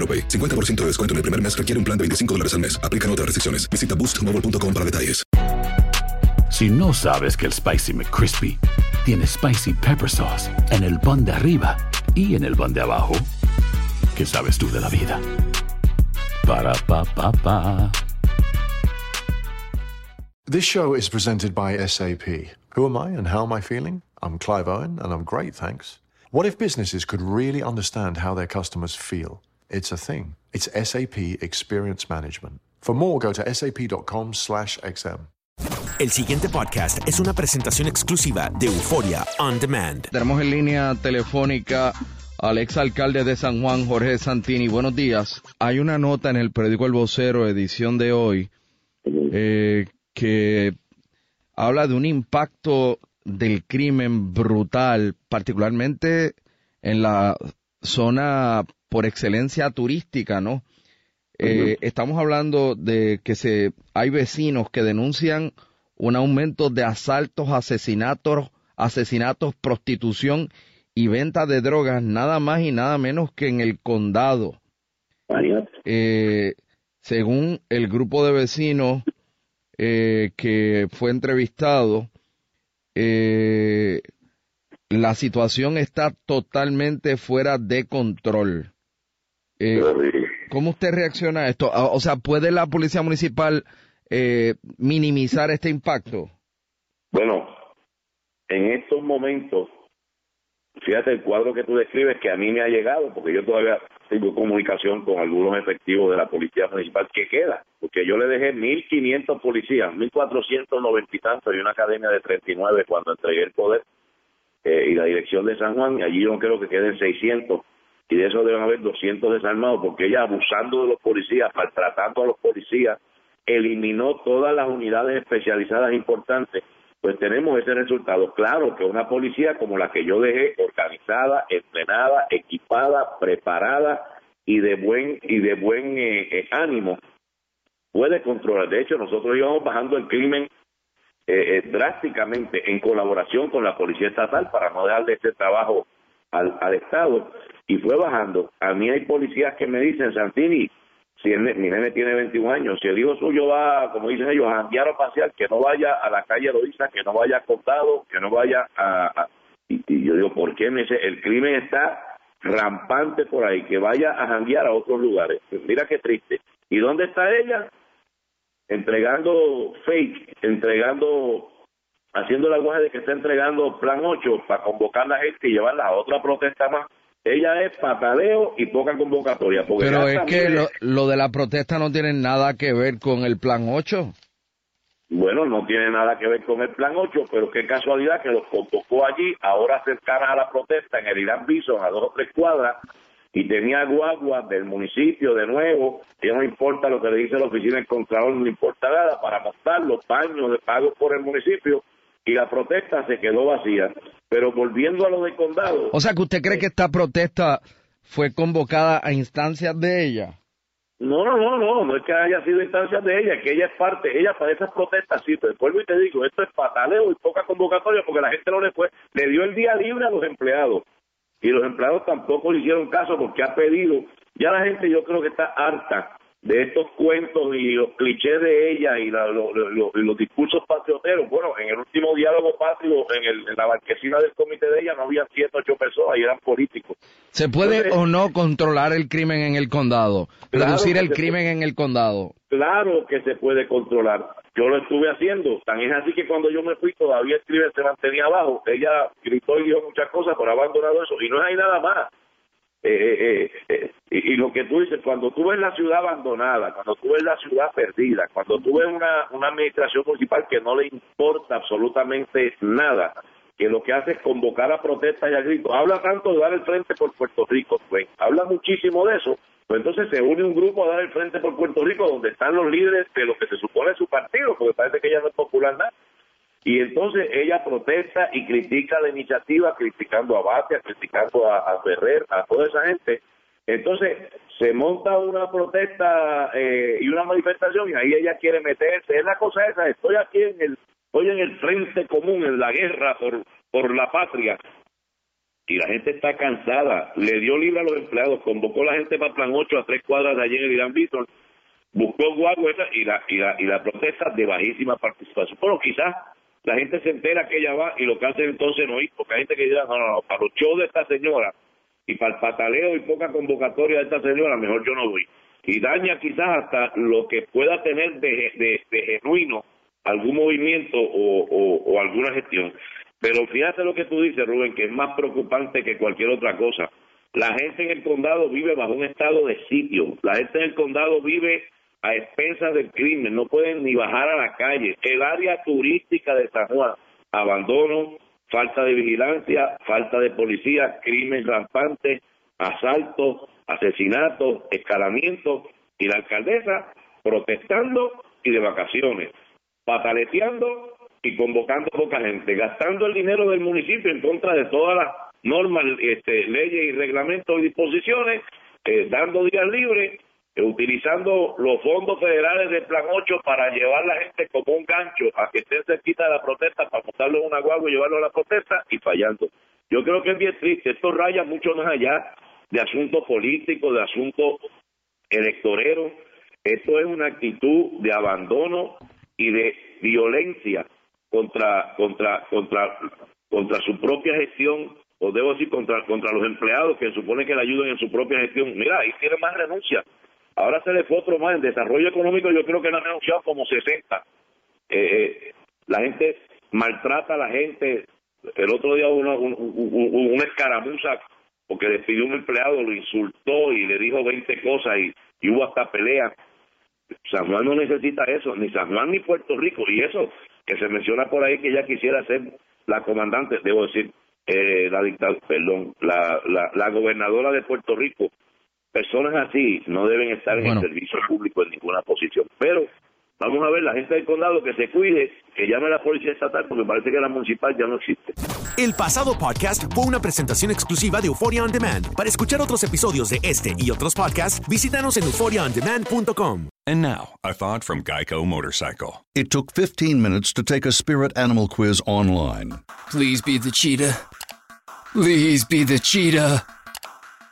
AroPay. 50% de descuento en el primer mes requiere un plan de 25 dólares al mes. Aplican otras restricciones. Visita boostmobile.com para detalles. Si no sabes que el Spicy McCrispy tiene Spicy Pepper Sauce en el pan de arriba y en el pan de abajo, ¿qué sabes tú de la vida? Para, pa, pa, pa. This show is presented by SAP. Who am I and how am I feeling? I'm Clive Owen and I'm great, thanks. What if businesses could really understand how their customers feel? It's a thing. It's SAP Experience Management. For more, go to sap.com slash XM. El siguiente podcast es una presentación exclusiva de Euforia On Demand. Tenemos en línea telefónica al ex alcalde de San Juan, Jorge Santini. Buenos días. Hay una nota en el periódico El Vocero, edición de hoy, eh, que habla de un impacto del crimen brutal, particularmente en la zona por excelencia turística, ¿no? Eh, estamos hablando de que se hay vecinos que denuncian un aumento de asaltos, asesinatos, asesinatos, prostitución y venta de drogas, nada más y nada menos que en el condado. Eh, según el grupo de vecinos eh, que fue entrevistado, eh, la situación está totalmente fuera de control. Eh, ¿Cómo usted reacciona a esto? Ah, O sea, ¿puede la policía municipal eh, minimizar este impacto? Bueno, en estos momentos, fíjate el cuadro que tú describes que a mí me ha llegado, porque yo todavía tengo comunicación con algunos efectivos de la policía municipal que queda, porque yo le dejé 1.500 policías, 1.490 y tantos y una academia de 39 cuando entregué el poder eh, y la dirección de San Juan, y allí yo creo que queden 600 y de eso deben haber 200 desarmados, porque ella abusando de los policías, maltratando a los policías, eliminó todas las unidades especializadas importantes, pues tenemos ese resultado. Claro que una policía como la que yo dejé, organizada, entrenada, equipada, preparada y de buen y de buen eh, eh, ánimo, puede controlar. De hecho, nosotros íbamos bajando el crimen eh, eh, drásticamente en colaboración con la policía estatal para no darle este trabajo al, al Estado y fue bajando. A mí hay policías que me dicen, Santini, si mi nene tiene 21 años, si el hijo suyo va, como dicen ellos, a janguear o pasear, que no vaya a la calle Loiza, que no vaya a que no vaya a... y, yo digo, ¿por qué? Me dice, el crimen está rampante por ahí, que vaya a janguear a otros lugares. Mira qué triste. ¿Y dónde está ella? Entregando fake, entregando, haciendo la guaje de que está entregando plan 8 para convocar a la gente y llevarla a otra protesta más. Ella es pataleo y poca convocatoria. Porque Pero es que lo, lo de la protesta no tiene nada que ver con el plan 8. Bueno, no tiene nada que ver con el plan 8, pero qué casualidad que los convocó allí, ahora cercanas a la protesta en el Irán Bison, a dos o tres cuadras, y tenía guaguas del municipio de nuevo, que no importa lo que le dice la oficina del Contralor, no le importa nada, para montar los baños de pagos por el municipio, y la protesta se quedó vacía. Pero volviendo a lo del condado, O sea, que usted cree que esta protesta fue convocada a instancias de ella. No, no, no, no, no es que haya sido instancia de ella, que ella es parte, ella para esas protestas, sí, pero vuelvo y te digo, esto es pataleo y poca convocatoria porque la gente no le fue, le dio el día libre a los empleados. Y los empleados tampoco le hicieron caso porque ha pedido, ya la gente yo creo que está harta de estos cuentos y los clichés de ella y, los discursos patrioteros. Bueno, en el último diálogo patrio, en, la marquesina del comité de ella, no había siete, ocho personas y eran políticos. ¿Se puede o no controlar el crimen en el condado? reducir el crimen en el condado. Claro que se puede controlar. Yo lo estuve haciendo. Tan es así que cuando yo me fui, todavía el crimen se mantenía abajo. Ella gritó y dijo muchas cosas, por abandonado eso. Y no hay nada más. Eh, eh, eh, y, lo que tú dices, cuando tú ves la ciudad abandonada, cuando tú ves la ciudad perdida, cuando tú ves una, una administración municipal que no le importa absolutamente nada, que lo que hace es convocar a protestas y a gritos, habla tanto de dar el frente por Puerto Rico, pues habla muchísimo de eso, pues entonces se une un grupo a dar el frente por Puerto Rico donde están los líderes de lo que se supone su partido, porque parece que ya no es popular nada y entonces ella protesta y critica la iniciativa, criticando a Batia, criticando a, Ferrer, a toda esa gente. Entonces se monta una protesta eh, y una manifestación y ahí ella quiere meterse. Es la cosa esa, estoy aquí en el, estoy en el frente común, en la guerra por, por la patria. Y la gente está cansada. Le dio libre a los empleados, convocó a la gente para Plan 8 a tres cuadras de allí en el Irán Víctor, buscó guagua y la, y, la, y la protesta de bajísima participación. Bueno, quizás la gente se entera que ella va y lo que hace entonces no ir, porque hay gente que dirá, no, no, no, para los shows de esta señora y para el pataleo y poca convocatoria de esta señora, mejor yo no voy. Y daña quizás hasta lo que pueda tener de, de, genuino algún movimiento o, o, alguna gestión. Pero fíjate lo que tú dices, Rubén, que es más preocupante que cualquier otra cosa. La gente en el condado vive bajo un estado de sitio. La gente en el condado vive a expensas del crimen, no pueden ni bajar a la calle. El área turística de San Juan, abandono, falta de vigilancia, falta de policía, crimen rampante, asaltos, asesinatos, escalamientos, y la alcaldesa protestando y de vacaciones, pataleteando y convocando poca gente, gastando el dinero del municipio en contra de todas las normas, este, leyes y reglamentos y disposiciones, eh, dando días libres utilizando los fondos federales del Plan 8 para llevar a la gente como un gancho a que estén cerquita de la protesta, para montarlo en una guagua y llevarlo a la protesta y fallando. Yo creo que es bien triste, esto raya mucho más allá de asuntos políticos, de asuntos electoreros, esto es una actitud de abandono y de violencia contra contra contra contra su propia gestión o debo decir contra contra los empleados que supone que le ayuden en su propia gestión. Mira, ahí tiene más renuncia Ahora se le fue otro más. En desarrollo económico yo creo que no han renunciado como 60. Eh, eh, la gente maltrata a la gente. El otro día una, una escaramuza porque despidió un empleado, lo insultó y le dijo 20 cosas y, hubo hasta pelea. San Juan no necesita eso, ni San Juan ni Puerto Rico. Y eso que se menciona por ahí que ella quisiera ser la comandante, debo decir, eh, la dictadura, perdón, la, la, la gobernadora de Puerto Rico personas así no deben estar en el servicio público en ninguna posición. Pero vamos a ver, la gente del condado que se cuide, que llame a la policía estatal, porque parece que la municipal ya no existe. El pasado podcast fue una presentación exclusiva de Euphoria On Demand. Para escuchar otros episodios de este y otros podcasts, visítanos en euphoriaondemand.com. And now, a thought from Geico Motorcycle. It took 15 minutes to take a spirit animal quiz online. Please be the cheetah. Please be the cheetah.